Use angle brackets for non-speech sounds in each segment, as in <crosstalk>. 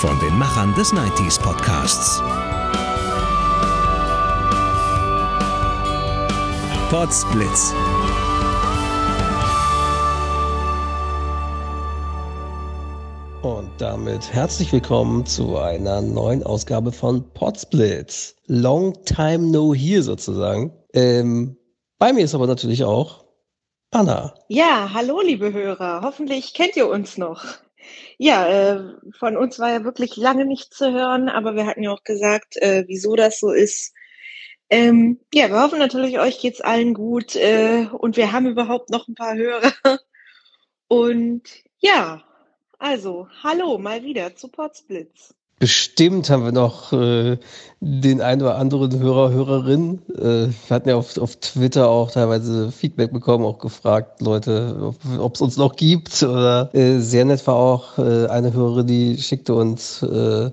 Von den Machern des 90s Podcasts. Podsblitz. Und damit herzlich willkommen zu einer neuen Ausgabe von Podsblitz. Long time no here sozusagen. Ähm, bei mir ist aber natürlich auch Anna. Ja, hallo liebe Hörer. Hoffentlich kennt ihr uns noch. Ja, äh, von uns war ja wirklich lange nichts zu hören, aber wir hatten ja auch gesagt, äh, wieso das so ist. Ähm, ja, wir hoffen natürlich, euch geht's allen gut äh, und wir haben überhaupt noch ein paar Hörer. Und ja, also, hallo mal wieder zu Potsblitz. Bestimmt haben wir noch äh, den einen oder anderen Hörer, Hörerin. Äh, wir hatten ja auf, auf Twitter auch teilweise Feedback bekommen, auch gefragt, Leute, ob es uns noch gibt. Oder äh, sehr nett war auch äh, eine Hörerin, die schickte uns äh,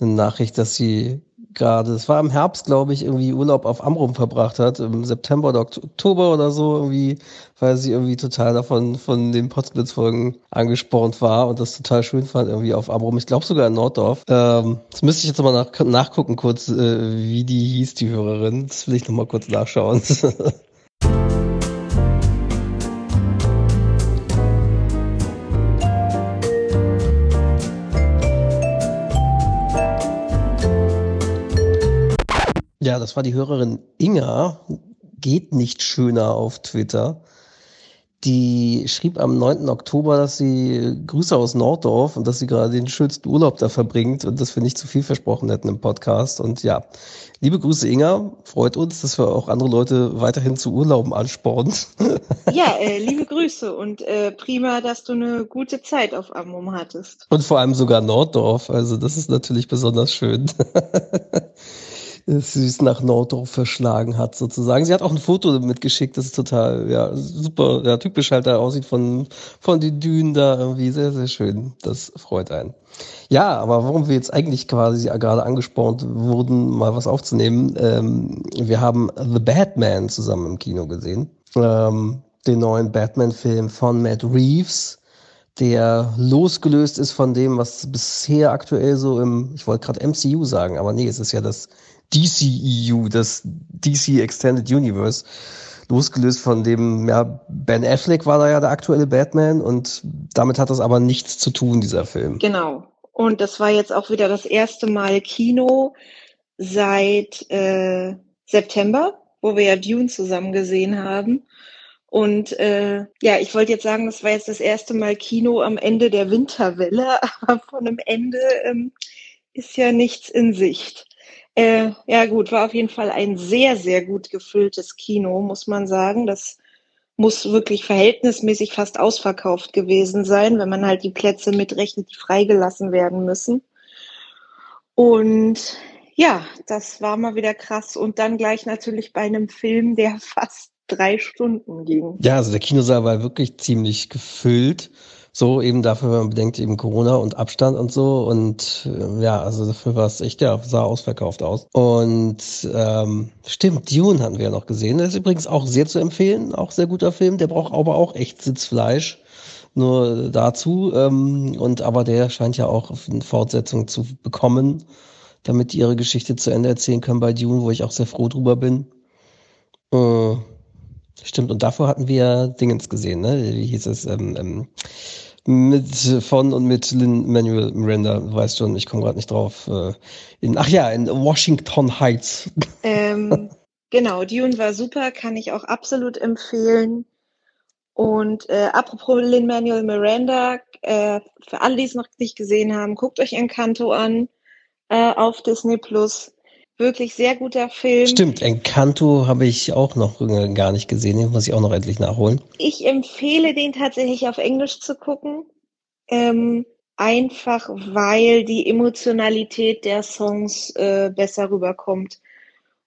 eine Nachricht, dass sie gerade, es war im Herbst, glaube ich, irgendwie Urlaub auf Amrum verbracht hat, im September oder Oktober oder so, irgendwie, weil sie irgendwie total davon von den Potsblitz-Folgen angespornt war und das total schön fand, irgendwie auf Amrum. Ich glaube sogar in Norddorf. Ähm, das müsste ich jetzt mal nach, nachgucken, kurz, äh, wie die hieß, die Hörerin. Das will ich nochmal kurz nachschauen. <laughs> das war die Hörerin Inga, geht nicht schöner auf Twitter. Die schrieb am 9. Oktober, dass sie Grüße aus Norddorf und dass sie gerade den schönsten Urlaub da verbringt und dass wir nicht zu viel versprochen hätten im Podcast. Und ja, liebe Grüße Inga, freut uns, dass wir auch andere Leute weiterhin zu Urlauben anspornen. <laughs> Ja, äh, liebe Grüße und äh, prima, dass du eine gute Zeit auf Amrum hattest. Und vor allem sogar Norddorf, also das ist natürlich besonders schön. <laughs> es nach Norddorf verschlagen hat, sozusagen. Sie hat auch ein Foto mitgeschickt, das ist total, ja, super, ja, typisch halt da aussieht von, von den Dünen da irgendwie sehr, sehr schön. Das freut einen. Ja, aber warum wir jetzt eigentlich quasi gerade angespornt wurden, mal was aufzunehmen, ähm, wir haben The Batman zusammen im Kino gesehen. Ähm, den neuen Batman-Film von Matt Reeves der losgelöst ist von dem, was bisher aktuell so im, ich wollte gerade MCU sagen, aber nee, es ist ja das DCEU, das DC Extended Universe, losgelöst von dem, ja, Ben Affleck war da ja der aktuelle Batman und damit hat das aber nichts zu tun, dieser Film. Genau. Und das war jetzt auch wieder das erste Mal Kino seit äh, September, wo wir ja Dune zusammen gesehen haben. Und äh, ja, ich wollte jetzt sagen, das war jetzt das erste Mal Kino am Ende der Winterwelle, <laughs> aber von einem Ende ähm, ist ja nichts in Sicht. Äh, ja gut, war auf jeden Fall ein sehr, sehr gut gefülltes Kino, muss man sagen. Das muss wirklich verhältnismäßig fast ausverkauft gewesen sein, wenn man halt die Plätze mitrechnet, die freigelassen werden müssen. Und ja, das war mal wieder krass. Und dann gleich natürlich bei einem Film, der <laughs> fast drei Stunden ging. Ja, also der Kinosaal war wirklich ziemlich gefüllt. So eben dafür, wenn man bedenkt, eben Corona und Abstand und so. Und äh, ja, also dafür war es echt, ja, sah ausverkauft aus. Und ähm, stimmt, Dune hatten wir ja noch gesehen. Das ist übrigens auch sehr zu empfehlen, auch sehr guter Film. Der braucht aber auch echt Sitzfleisch. Nur dazu. Ähm, und aber der scheint ja auch eine Fortsetzung zu bekommen, damit die ihre Geschichte zu Ende erzählen können bei Dune, wo ich auch sehr froh drüber bin. Äh, Stimmt, und davor hatten wir Dingens gesehen, ne? Wie hieß es? Ähm, ähm, mit von und mit Lin Manuel Miranda, du weißt schon, ich komme gerade nicht drauf. Äh, in, ach ja, in Washington Heights. <laughs> Ähm, genau, Dune war super, kann ich auch absolut empfehlen. Und äh, apropos Lin Manuel Miranda, äh, für alle, die es noch nicht gesehen haben, guckt euch Encanto an äh, auf Disney Plus. Wirklich sehr guter Film. Stimmt, Encanto habe ich auch noch gar nicht gesehen, den muss ich auch noch endlich nachholen. Ich empfehle den tatsächlich auf Englisch zu gucken. Ähm, einfach weil die Emotionalität der Songs äh, besser rüberkommt.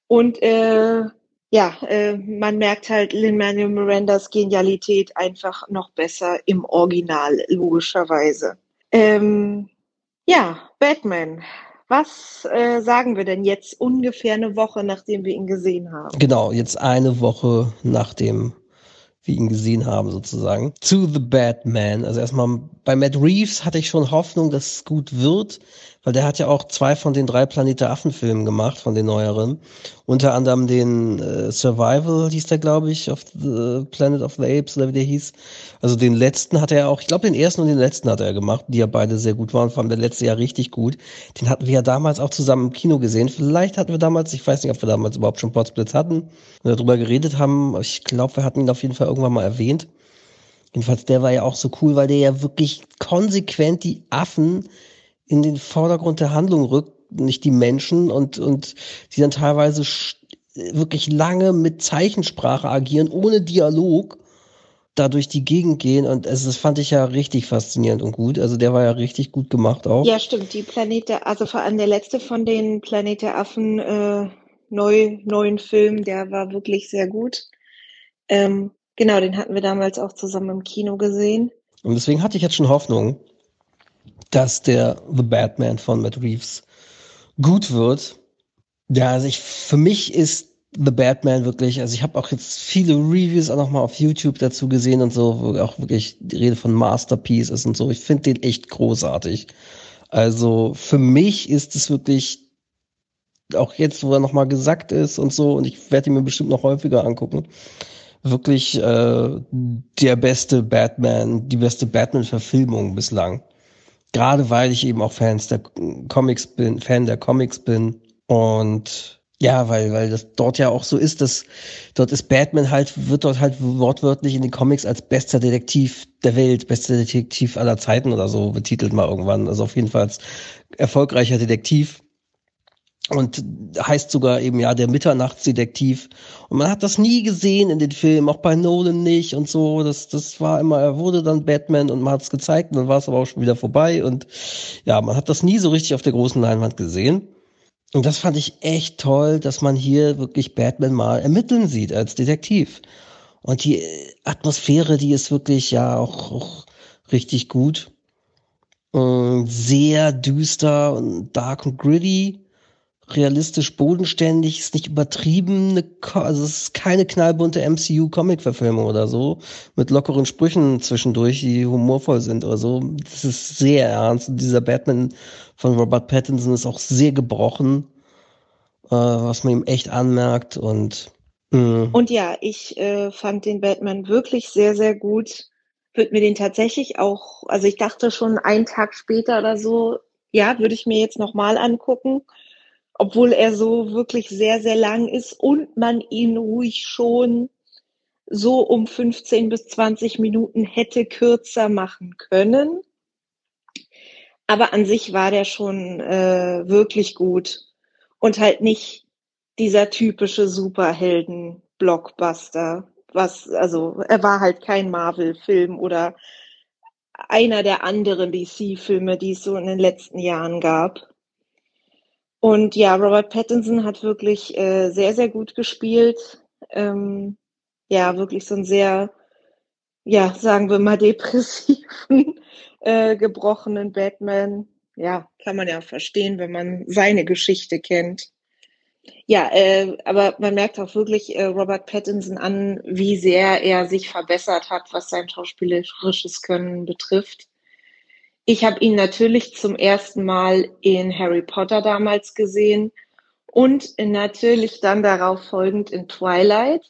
Und äh, ja, äh, man merkt halt Lin-Manuel Mirandas Genialität einfach noch besser im Original, logischerweise. Ähm, ja, Batman. Was äh, sagen wir denn jetzt ungefähr eine Woche, nachdem wir ihn gesehen haben? Genau, jetzt eine Woche nachdem wir ihn gesehen haben, sozusagen. Zu The Batman. Also erstmal bei Matt Reeves hatte ich schon Hoffnung, dass es gut wird, weil der hat ja auch zwei von den drei Planete Affen-Filmen gemacht, von den neueren. Unter anderem den äh, Survival hieß der, glaube ich, of the Planet of the Apes oder wie der hieß. Also den letzten hat er auch, ich glaube den ersten und den letzten hat er gemacht, die ja beide sehr gut waren, vor allem der letzte Jahr richtig gut. Den hatten wir ja damals auch zusammen im Kino gesehen. Vielleicht hatten wir damals, ich weiß nicht, ob wir damals überhaupt schon Potsblitz hatten und darüber geredet haben. Ich glaube, wir hatten ihn auf jeden Fall irgendwann mal erwähnt. Jedenfalls, der war ja auch so cool, weil der ja wirklich konsequent die Affen in den Vordergrund der Handlung rückt, nicht die Menschen und, und die dann teilweise wirklich lange mit Zeichensprache agieren, ohne Dialog, da durch die Gegend gehen und es, das fand ich ja richtig faszinierend und gut. Also der war ja richtig gut gemacht auch. Ja, stimmt. Die Planete, also vor allem der letzte von den Planet der Affen äh, neu, neuen Filmen, der war wirklich sehr gut. Ähm, genau, den hatten wir damals auch zusammen im Kino gesehen. Und deswegen hatte ich jetzt schon Hoffnung, dass der The Batman von Matt Reeves gut wird. Ja, also ich, für mich ist The Batman wirklich, also ich habe auch jetzt viele Reviews auch nochmal auf YouTube dazu gesehen und so, wo auch wirklich die Rede von Masterpiece ist und so. Ich finde den echt großartig. Also für mich ist es wirklich auch jetzt, wo er nochmal gesagt ist und so, und ich werde ihn mir bestimmt noch häufiger angucken, wirklich äh, der beste Batman, die beste Batman-Verfilmung bislang. Gerade weil ich eben auch Fans der Comics bin, Fan der Comics bin. Und ja, weil, weil das dort ja auch so ist, dass dort ist Batman halt, wird dort halt wortwörtlich in den Comics als bester Detektiv der Welt, bester Detektiv aller Zeiten oder so betitelt mal irgendwann. Also auf jeden Fall als erfolgreicher Detektiv und heißt sogar eben ja der Mitternachtsdetektiv. Und man hat das nie gesehen in den Filmen, auch bei Nolan nicht und so. Das, das war immer, er wurde dann Batman und man hat es gezeigt und dann war es aber auch schon wieder vorbei. Und ja, man hat das nie so richtig auf der großen Leinwand gesehen. Und das fand ich echt toll, dass man hier wirklich Batman mal ermitteln sieht als Detektiv. Und die Atmosphäre, die ist wirklich ja auch, auch richtig gut. Und sehr düster und dark und gritty realistisch bodenständig, ist nicht übertrieben, also es ist keine knallbunte MCU-Comic-Verfilmung oder so, mit lockeren Sprüchen zwischendurch, die humorvoll sind oder so. Das ist sehr ernst. Und dieser Batman von Robert Pattinson ist auch sehr gebrochen, äh, was man ihm echt anmerkt und mh. und ja, ich äh, fand den Batman wirklich sehr, sehr gut. Würde mir den tatsächlich auch, also ich dachte schon einen Tag später oder so, ja, würde ich mir jetzt nochmal angucken obwohl er so wirklich sehr, sehr lang ist und man ihn ruhig schon so um 15 bis 20 Minuten hätte kürzer machen können. Aber an sich war der schon äh, wirklich gut und halt nicht dieser typische Superhelden-Blockbuster. Was, also, er war halt kein Marvel-Film oder einer der anderen DC-Filme, die es so in den letzten Jahren gab. Und ja, Robert Pattinson hat wirklich äh, sehr, sehr gut gespielt. Ähm, ja, wirklich so ein sehr, ja, sagen wir mal, <laughs> depressiven, äh, gebrochenen Batman. Ja, kann man ja verstehen, wenn man seine Geschichte kennt. Ja, äh, aber man merkt auch wirklich äh, Robert Pattinson an, wie sehr er sich verbessert hat, was sein schauspielerisches Können betrifft. Ich habe ihn natürlich zum ersten Mal in Harry Potter damals gesehen und natürlich dann darauf folgend in Twilight.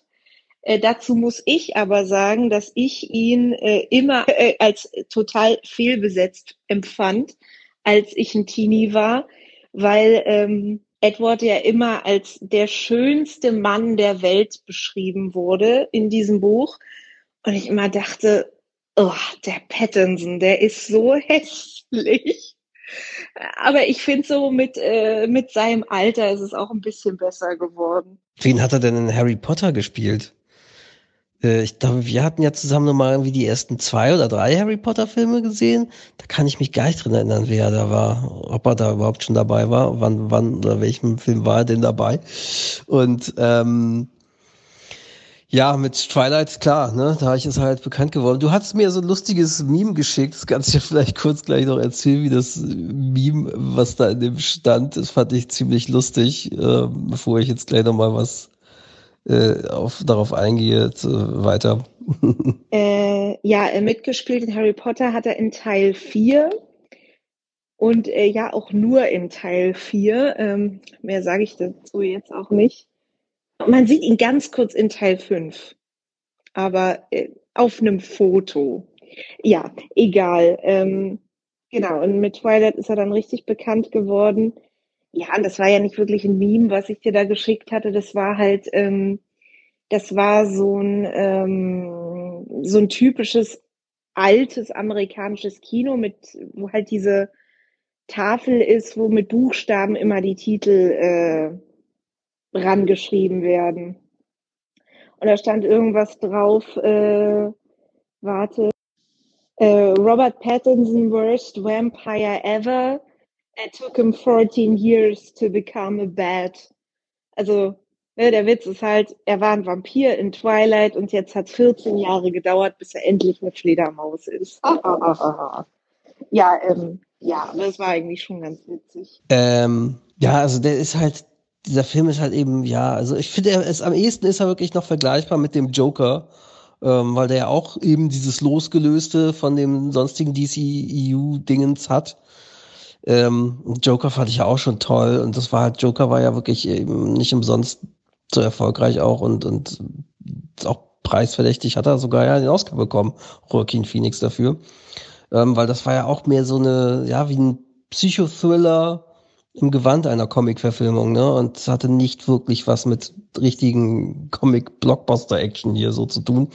Äh, dazu muss ich aber sagen, dass ich ihn äh, immer äh, als total fehlbesetzt empfand, als ich ein Teenie war, weil ähm, Edward ja immer als der schönste Mann der Welt beschrieben wurde in diesem Buch. Und ich immer dachte, oh, der Pattinson, der ist so <laughs> hässlich. Aber ich finde so mit, äh, mit seinem Alter ist es auch ein bisschen besser geworden. Wen hat er denn in Harry Potter gespielt? Äh, ich glaube, wir hatten ja zusammen nochmal irgendwie die ersten zwei oder drei Harry Potter Filme gesehen. Da kann ich mich gar nicht drin erinnern, wer da war, ob er da überhaupt schon dabei war, wann, wann oder welchem Film war er denn dabei. Und ähm, ja, mit Twilight, klar, ne, da ist es halt bekannt geworden. Du hast mir so ein lustiges Meme geschickt, das kannst du ja vielleicht kurz gleich noch erzählen, wie das Meme, was da in dem stand, das fand ich ziemlich lustig, äh, bevor ich jetzt gleich nochmal was äh, auf, darauf eingehe, äh, weiter. <laughs> äh, ja, äh, mitgespielt in Harry Potter hat er in Teil 4 und äh, ja auch nur in Teil 4. Ähm, mehr sage ich dazu jetzt auch nicht. Man sieht ihn ganz kurz in Teil 5, aber äh, auf einem Foto. Ja, egal. Ähm, genau, und mit Twilight ist er dann richtig bekannt geworden. Ja, und das war ja nicht wirklich ein Meme, was ich dir da geschickt hatte. Das war halt, ähm, das war so ein, ähm, so ein typisches altes amerikanisches Kino mit, wo halt diese Tafel ist, wo mit Buchstaben immer die Titel äh, rangeschrieben werden. Und da stand irgendwas drauf, äh, warte, äh, Robert Pattinson worst vampire ever. It took him 14 years to become a bat. Also, ne, der Witz ist halt, er war ein Vampir in Twilight und jetzt hat 14 Jahre gedauert, bis er endlich eine Fledermaus ist. ja, ähm, ja, das war eigentlich schon ganz witzig. Ähm, ja, also der ist halt dieser Film ist halt eben, ja, also ich finde, er ist am ehesten ist er wirklich noch vergleichbar mit dem Joker, ähm, weil der ja auch eben dieses Losgelöste von dem sonstigen DC-EU-Dingens hat. Ähm, Joker fand ich ja auch schon toll und das war halt, Joker war ja wirklich eben nicht umsonst so erfolgreich auch und, und auch preisverdächtig hat er sogar ja den Oscar bekommen, Joaquin Phoenix dafür. Ähm, weil das war ja auch mehr so eine, ja, wie ein Psychothriller, im Gewand einer Comic-Verfilmung, ne? Und hatte nicht wirklich was mit richtigen Comic-Blockbuster-Action hier so zu tun.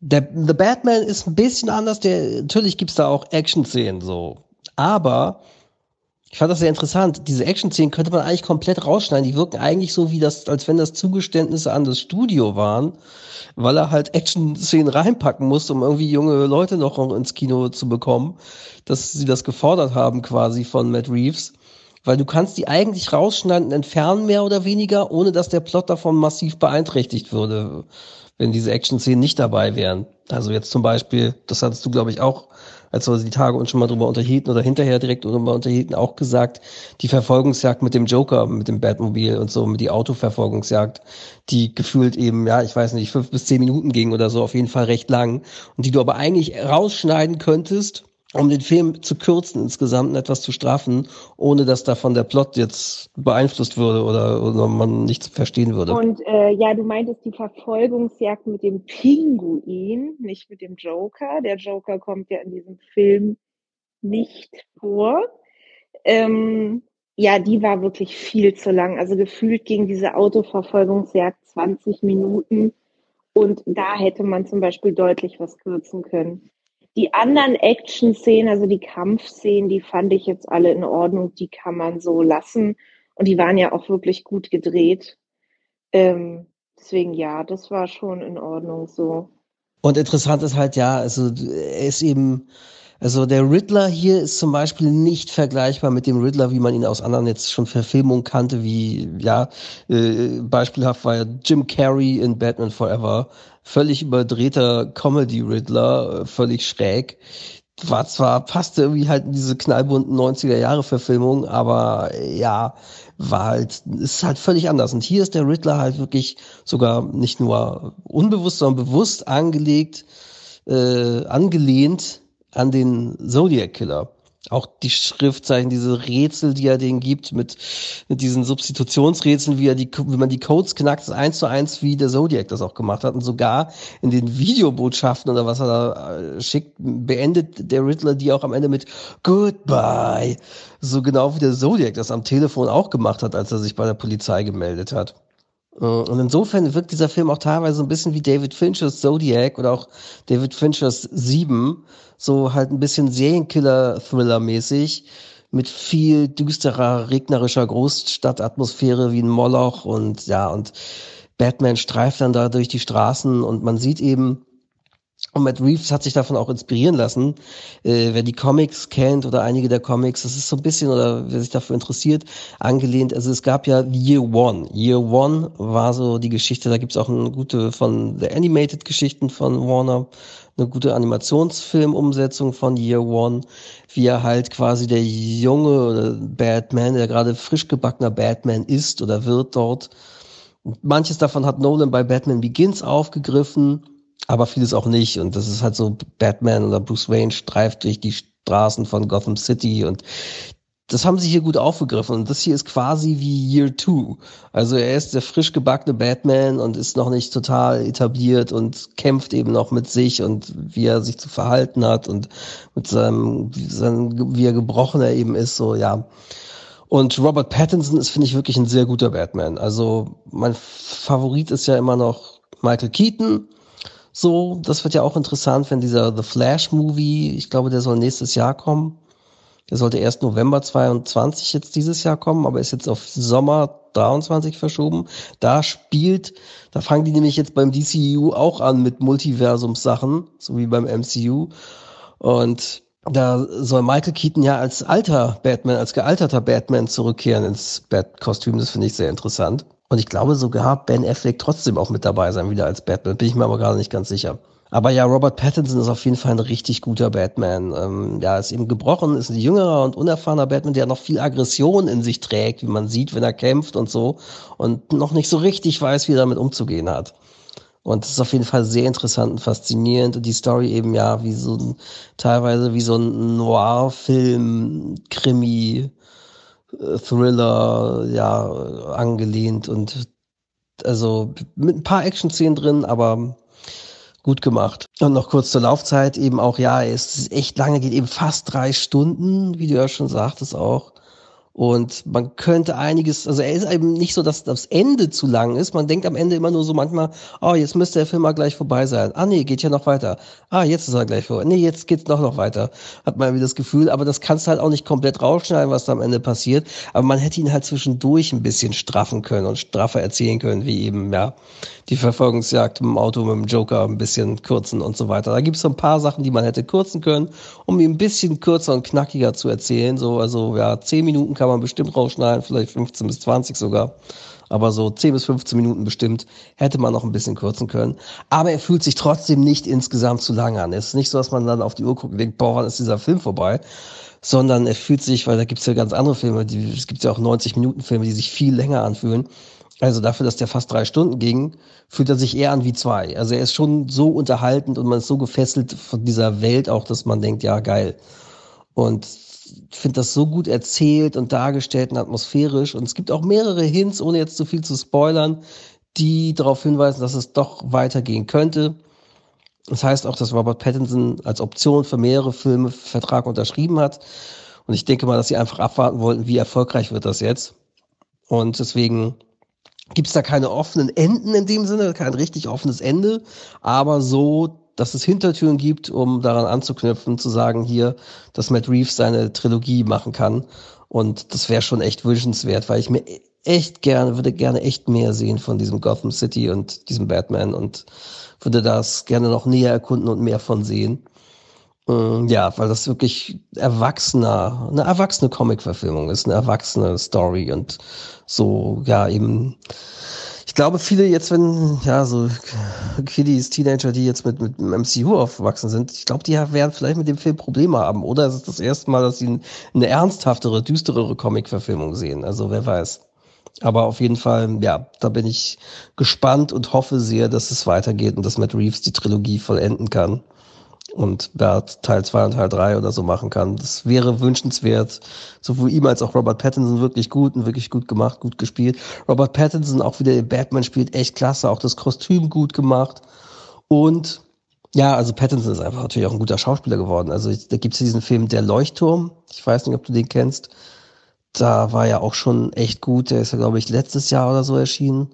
Der The Batman ist ein bisschen anders. Der, natürlich gibt's da auch Action-Szenen so. Aber ich fand das sehr interessant. Diese Action-Szenen könnte man eigentlich komplett rausschneiden. Die wirken eigentlich so, wie das, als wenn das Zugeständnisse an das Studio waren, weil er halt Action-Szenen reinpacken musste, um irgendwie junge Leute noch ins Kino zu bekommen, dass sie das gefordert haben quasi von Matt Reeves weil du kannst die eigentlich rausschneiden entfernen, mehr oder weniger, ohne dass der Plot davon massiv beeinträchtigt würde, wenn diese Action-Szenen nicht dabei wären. Also jetzt zum Beispiel, das hattest du, glaube ich, auch, als wir die Tage uns schon mal drüber unterhielten oder hinterher direkt drüber unterhielten, auch gesagt, die Verfolgungsjagd mit dem Joker, mit dem Batmobil und so, mit die Autoverfolgungsjagd, die gefühlt eben, ja, ich weiß nicht, fünf bis zehn Minuten ging oder so, auf jeden Fall recht lang und die du aber eigentlich rausschneiden könntest, um den Film zu kürzen, insgesamt etwas zu strafen, ohne dass davon der Plot jetzt beeinflusst würde oder, oder man nichts verstehen würde. Und äh, ja, du meintest die Verfolgungsjagd mit dem Pinguin, nicht mit dem Joker. Der Joker kommt ja in diesem Film nicht vor. Ähm, ja, die war wirklich viel zu lang. Also gefühlt ging diese Autoverfolgungsjagd 20 Minuten und da hätte man zum Beispiel deutlich was kürzen können. Die anderen Action-Szenen, also die Kampfszenen, die fand ich jetzt alle in Ordnung. Die kann man so lassen. Und die waren ja auch wirklich gut gedreht. Ähm, deswegen ja, das war schon in Ordnung so. Und interessant ist halt, ja, also er ist eben, also der Riddler hier ist zum Beispiel nicht vergleichbar mit dem Riddler, wie man ihn aus anderen jetzt schon Verfilmungen kannte, wie, ja, äh, beispielhaft war ja Jim Carrey in Batman Forever, völlig überdrehter Comedy-Riddler, völlig schräg. War zwar, passte irgendwie halt in diese knallbunten 90er-Jahre-Verfilmung, aber ja, war halt, ist halt völlig anders. Und hier ist der Riddler halt wirklich sogar nicht nur unbewusst, sondern bewusst angelegt, äh, angelehnt an den Zodiac Killer auch die Schriftzeichen, diese Rätsel, die er denen gibt, mit, mit diesen Substitutionsrätseln, wie er die, wie man die Codes knackt, ist eins zu eins, wie der Zodiac das auch gemacht hat. Und sogar in den Videobotschaften oder was er da äh, schickt, beendet der Riddler die auch am Ende mit Goodbye. So genau wie der Zodiac das am Telefon auch gemacht hat, als er sich bei der Polizei gemeldet hat. Äh, und insofern wirkt dieser Film auch teilweise ein bisschen wie David Finchers Zodiac oder auch David Finchers Sieben, so halt ein bisschen Serienkiller-Thriller-mäßig mit viel düsterer, regnerischer Großstadtatmosphäre wie ein Moloch und ja, und Batman streift dann da durch die Straßen und man sieht eben, und Matt Reeves hat sich davon auch inspirieren lassen. Äh, wer die Comics kennt oder einige der Comics, das ist so ein bisschen, oder wer sich dafür interessiert, angelehnt. Also es gab ja Year One. Year One war so die Geschichte, da gibt's auch eine gute von der Animated Geschichten von Warner, eine gute Animationsfilmumsetzung von Year One, wie er halt quasi der junge Batman, der gerade frisch gebackener Batman ist oder wird dort. Manches davon hat Nolan bei Batman Begins aufgegriffen aber vieles auch nicht. Und das ist halt so, Batman oder Bruce Wayne streift durch die Straßen von Gotham City und das haben sie hier gut aufgegriffen. Und das hier ist quasi wie Year Two. Also er ist der frisch gebackene Batman und ist noch nicht total etabliert und kämpft eben noch mit sich und wie er sich zu verhalten hat und mit seinem, seinem wie er gebrochen er eben ist, so, ja. Und Robert Pattinson ist, finde ich, wirklich ein sehr guter Batman. Also mein Favorit ist ja immer noch Michael Keaton. So, das wird ja auch interessant, wenn dieser The Flash Movie, ich glaube, der soll nächstes Jahr kommen. Der sollte erst November 22 jetzt dieses Jahr kommen, aber ist jetzt auf Sommer 23 verschoben. Da spielt, da fangen die nämlich jetzt beim DCU auch an mit Multiversumssachen, so wie beim MCU. Und da soll Michael Keaton ja als alter Batman, als gealterter Batman zurückkehren ins Bat-Kostüm. Das finde ich sehr interessant. Und ich glaube sogar Ben Affleck trotzdem auch mit dabei sein, wieder als Batman. Bin ich mir aber gerade nicht ganz sicher. Aber ja, Robert Pattinson ist auf jeden Fall ein richtig guter Batman. Ähm, ja, ist eben gebrochen, ist ein jüngerer und unerfahrener Batman, der noch viel Aggression in sich trägt, wie man sieht, wenn er kämpft und so. Und noch nicht so richtig weiß, wie er damit umzugehen hat. Und das ist auf jeden Fall sehr interessant und faszinierend. Und die Story eben ja wie so ein, teilweise wie so ein Noir-Film, Krimi, Thriller, ja, angelehnt und also mit ein paar Action-Szenen drin, aber gut gemacht. Und noch kurz zur Laufzeit eben auch, ja, es ist echt lange, geht eben fast drei Stunden, wie du ja schon sagtest auch. Und man könnte einiges, also er ist eben nicht so, dass das Ende zu lang ist. Man denkt am Ende immer nur so manchmal, oh, jetzt müsste der Film mal gleich vorbei sein. Ah, nee, geht ja noch weiter. Ah, jetzt ist er gleich vorbei. Nee, jetzt geht's noch noch weiter. Hat man irgendwie das Gefühl. Aber das kannst du halt auch nicht komplett rausschneiden, was da am Ende passiert. Aber man hätte ihn halt zwischendurch ein bisschen straffen können und straffer erzählen können, wie eben, ja, die Verfolgungsjagd mit dem Auto, mit dem Joker ein bisschen kürzen und so weiter. Da gibt's so ein paar Sachen, die man hätte kürzen können, um ihn ein bisschen kürzer und knackiger zu erzählen. So, also, ja, zehn Minuten kann man bestimmt rausschneiden, vielleicht 15 bis 20 sogar. Aber so 10 bis 15 Minuten bestimmt hätte man noch ein bisschen kürzen können. Aber er fühlt sich trotzdem nicht insgesamt zu lang an. Es ist nicht so, dass man dann auf die Uhr guckt und denkt, boah, wann ist dieser Film vorbei? Sondern er fühlt sich, weil da gibt es ja ganz andere Filme, die, es gibt ja auch 90 Minuten Filme, die sich viel länger anfühlen. Also dafür, dass der fast drei Stunden ging, fühlt er sich eher an wie zwei. Also er ist schon so unterhaltend und man ist so gefesselt von dieser Welt auch, dass man denkt, ja, geil. Und finde das so gut erzählt und dargestellt und atmosphärisch. Und es gibt auch mehrere Hints, ohne jetzt zu viel zu spoilern, die darauf hinweisen, dass es doch weitergehen könnte. Das heißt auch, dass Robert Pattinson als Option für mehrere Filme Vertrag unterschrieben hat. Und ich denke mal, dass sie einfach abwarten wollten, wie erfolgreich wird das jetzt. Und deswegen gibt es da keine offenen Enden in dem Sinne, kein richtig offenes Ende, aber so dass es Hintertüren gibt, um daran anzuknüpfen, zu sagen hier, dass Matt Reeves seine Trilogie machen kann. Und das wäre schon echt wünschenswert, weil ich mir echt gerne, würde gerne echt mehr sehen von diesem Gotham City und diesem Batman und würde das gerne noch näher erkunden und mehr von sehen. Mm, ja, weil das wirklich erwachsener, eine erwachsene Comic-Verfilmung ist, eine erwachsene Story und so, ja, eben glaube, viele jetzt, wenn, ja, so Kiddies, Teenager, die jetzt mit, mit MCU aufgewachsen sind, ich glaube, die werden vielleicht mit dem Film Probleme haben. Oder es ist das erste Mal, dass sie eine ernsthaftere, düsterere Comic-Verfilmung sehen. Also wer weiß. Aber auf jeden Fall, ja, da bin ich gespannt und hoffe sehr, dass es weitergeht und dass Matt Reeves die Trilogie vollenden kann und ja, Teil 2 und Teil 3 oder so machen kann. Das wäre wünschenswert. Sowohl ihm als auch Robert Pattinson wirklich gut und wirklich gut gemacht, gut gespielt. Robert Pattinson auch wieder den Batman spielt echt klasse, auch das Kostüm gut gemacht. Und ja, also Pattinson ist einfach natürlich auch ein guter Schauspieler geworden. Also da gibt es diesen Film Der Leuchtturm. Ich weiß nicht, ob du den kennst. Da war er auch schon echt gut. Der ist ja, glaube ich, letztes Jahr oder so erschienen.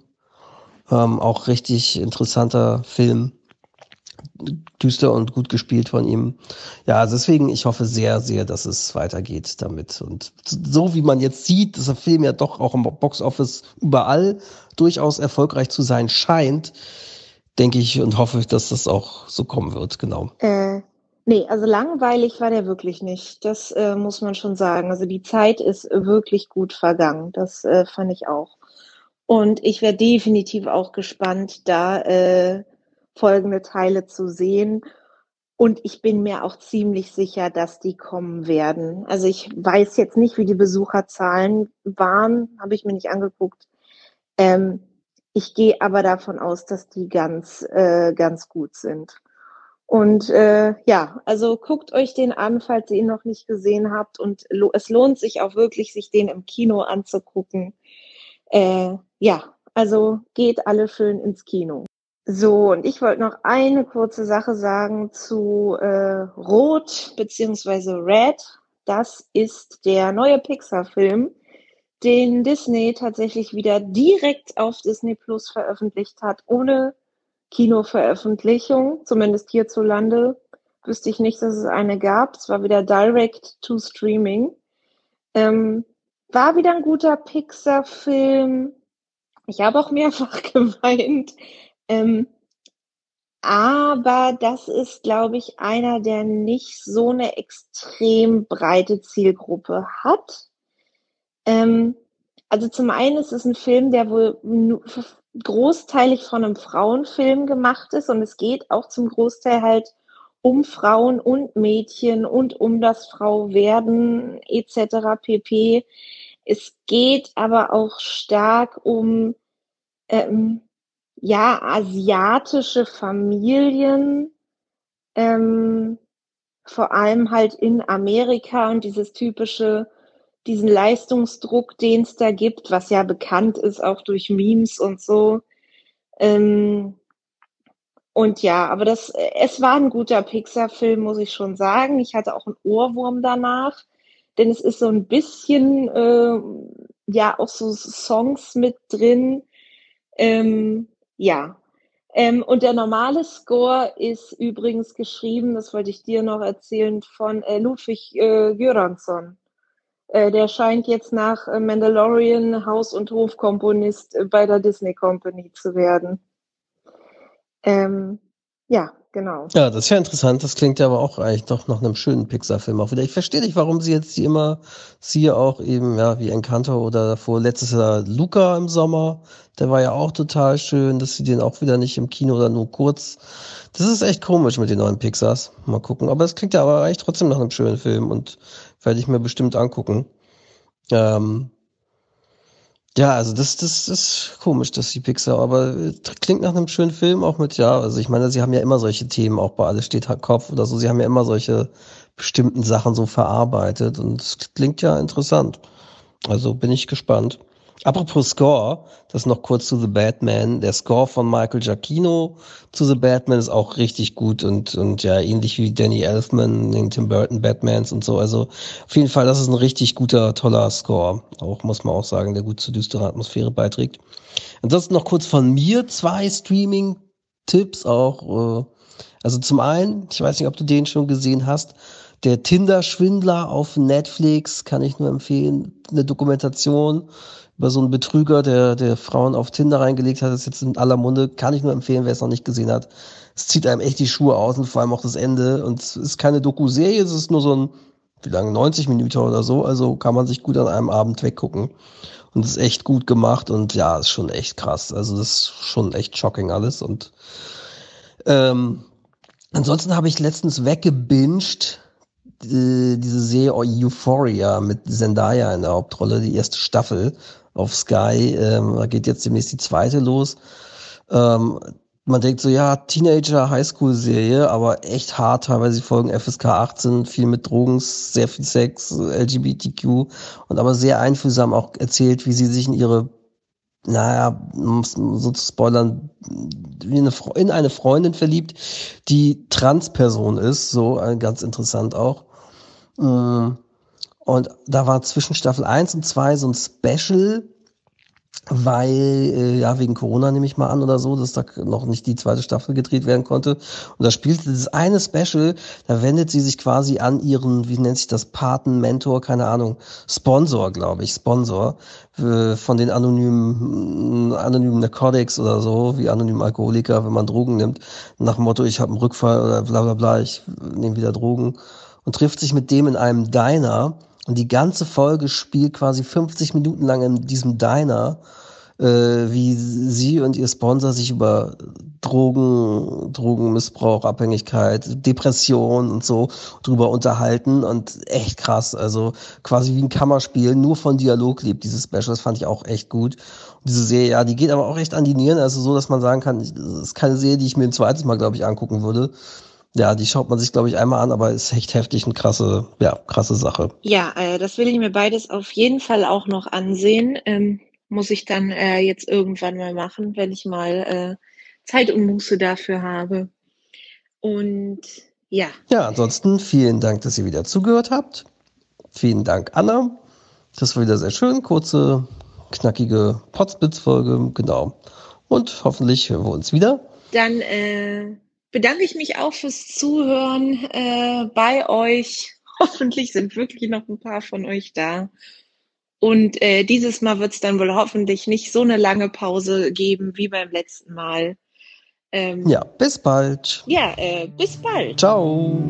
Ähm, auch richtig interessanter Film düster und gut gespielt von ihm. Ja, also deswegen, ich hoffe sehr, sehr, dass es weitergeht damit. Und so wie man jetzt sieht, dass der Film ja doch auch im Boxoffice überall durchaus erfolgreich zu sein scheint, denke ich und hoffe, dass das auch so kommen wird, genau. Äh, nee, also langweilig war der wirklich nicht. Das äh, muss man schon sagen. Also die Zeit ist wirklich gut vergangen. Das äh, fand ich auch. Und ich wäre definitiv auch gespannt, da äh, folgende Teile zu sehen. Und ich bin mir auch ziemlich sicher, dass die kommen werden. Also ich weiß jetzt nicht, wie die Besucherzahlen waren, habe ich mir nicht angeguckt. Ähm, ich gehe aber davon aus, dass die ganz, äh, ganz gut sind. Und äh, ja, also guckt euch den an, falls ihr ihn noch nicht gesehen habt. Und lo es lohnt sich auch wirklich, sich den im Kino anzugucken. Äh, ja, also geht alle schön ins Kino. So, und ich wollte noch eine kurze Sache sagen zu äh, Rot beziehungsweise Red. Das ist der neue Pixar-Film, den Disney tatsächlich wieder direkt auf Disney Plus veröffentlicht hat, ohne Kinoveröffentlichung, zumindest hierzulande. Wüsste ich nicht, dass es eine gab. Es war wieder Direct to Streaming. Ähm, war wieder ein guter Pixar-Film. Ich habe auch mehrfach <laughs> geweint. Ähm, aber das ist, glaube ich, einer, der nicht so eine extrem breite Zielgruppe hat. Ähm, also zum einen ist es ein Film, der wohl großteilig von einem Frauenfilm gemacht ist und es geht auch zum Großteil halt um Frauen und Mädchen und um das Frauwerden etc. pp. Es geht aber auch stark um ähm, ja, asiatische Familien, ähm, vor allem halt in Amerika und dieses typische, diesen Leistungsdruck, den es da gibt, was ja bekannt ist, auch durch Memes und so. Ähm, und ja, aber das, es war ein guter Pixar-Film, muss ich schon sagen. Ich hatte auch einen Ohrwurm danach, denn es ist so ein bisschen, äh, ja, auch so Songs mit drin, ähm, ja. Ähm, und der normale Score ist übrigens geschrieben, das wollte ich dir noch erzählen, von äh, Ludwig äh, Göransson. Äh, der scheint jetzt nach äh, Mandalorian Haus- und Hofkomponist äh, bei der Disney Company zu werden. Ähm, ja, genau. Ja, das ist ja interessant. Das klingt ja aber auch eigentlich doch nach einem schönen Pixar-Film auch wieder. Ich verstehe nicht, warum sie jetzt die immer, sie auch eben, ja, wie Encanto oder davor letztes Jahr Luca im Sommer. Der war ja auch total schön, dass sie den auch wieder nicht im Kino oder nur kurz. Das ist echt komisch mit den neuen Pixars. Mal gucken. Aber es klingt ja aber eigentlich trotzdem nach einem schönen Film und werde ich mir bestimmt angucken. Ähm, ja, also das, das ist komisch, dass die Pixar, aber klingt nach einem schönen Film auch mit, ja, also ich meine, sie haben ja immer solche Themen, auch bei Alles steht Kopf oder so, sie haben ja immer solche bestimmten Sachen so verarbeitet und es klingt ja interessant. Also bin ich gespannt. Apropos Score, das noch kurz zu The Batman. Der Score von Michael Giacchino zu The Batman ist auch richtig gut und, und ja, ähnlich wie Danny Elfman, den Tim Burton Batmans und so. Also auf jeden Fall, das ist ein richtig guter, toller Score. Auch muss man auch sagen, der gut zur düsteren Atmosphäre beiträgt. Ansonsten noch kurz von mir zwei Streaming-Tipps auch. Äh, also zum einen, ich weiß nicht, ob du den schon gesehen hast, der Tinder-Schwindler auf Netflix kann ich nur empfehlen. Eine Dokumentation über so einen Betrüger, der, der Frauen auf Tinder reingelegt hat, ist jetzt in aller Munde, kann ich nur empfehlen, wer es noch nicht gesehen hat. Es zieht einem echt die Schuhe aus und vor allem auch das Ende. Und es ist keine Doku-Serie, es ist nur so ein, wie lange, 90 Minuten oder so, also kann man sich gut an einem Abend weggucken. Und es ist echt gut gemacht und ja, ist schon echt krass. Also das ist schon echt shocking alles. Und ähm, ansonsten habe ich letztens weggebinged äh, diese Serie Euphoria mit Zendaya in der Hauptrolle, die erste Staffel auf Sky. Ähm, da geht jetzt demnächst die zweite los. Ähm, man denkt so, ja, Teenager Highschool-Serie, aber echt hart, teilweise Folgen FSK 18, viel mit Drogen, sehr viel Sex, LGBTQ und aber sehr einfühlsam auch erzählt, wie sie sich in ihre, naja, so zu spoilern, eine, in eine Freundin verliebt, die Transperson ist, so äh, ganz interessant auch. Mm. Und da war zwischen Staffel 1 und 2 so ein Special, weil, äh, ja, wegen Corona nehme ich mal an oder so, dass da noch nicht die zweite Staffel gedreht werden konnte. Und da spielt dieses eine Special, da wendet sie sich quasi an ihren, wie nennt sich das, Paten, Mentor, keine Ahnung, Sponsor, glaube ich, Sponsor, äh, von den anonymen, anonymen Narcotics oder so, wie anonymen Alkoholiker, wenn man Drogen nimmt, nach dem Motto, ich habe einen Rückfall oder bla bla bla, ich nehme wieder Drogen und trifft sich mit dem in einem Diner und die ganze Folge spielt quasi 50 Minuten lang in diesem Diner, äh, wie sie und ihr Sponsor sich über Drogen, Drogenmissbrauch, Abhängigkeit, Depression und so drüber unterhalten und echt krass. Also quasi wie ein Kammerspiel, nur von Dialog lebt dieses Special. Das fand ich auch echt gut. Und diese Serie, ja, die geht aber auch echt an die Nieren. Also so, dass man sagen kann, das ist keine Serie, die ich mir ein zweites Mal, glaube ich, angucken würde. Ja, die schaut man sich, glaube ich, einmal an, aber ist echt heftig und krasse, ja, krasse Sache. Ja, äh, das will ich mir beides auf jeden Fall auch noch ansehen. Ähm, muss ich dann äh, jetzt irgendwann mal machen, wenn ich mal äh, Zeit und Muße dafür habe. Und ja. Ja, ansonsten vielen Dank, dass ihr wieder zugehört habt. Vielen Dank, Anna. Das war wieder sehr schön. Kurze, knackige Potsblitz-Folge, genau. Und hoffentlich hören wir uns wieder. Dann äh, bedanke ich mich auch fürs Zuhören äh, bei euch. <laughs> Hoffentlich sind wirklich noch ein paar von euch da. Und äh, dieses Mal wird es dann wohl hoffentlich nicht so eine lange Pause geben wie beim letzten Mal. Ähm, ja, bis bald. Ja, äh, bis bald. Ciao.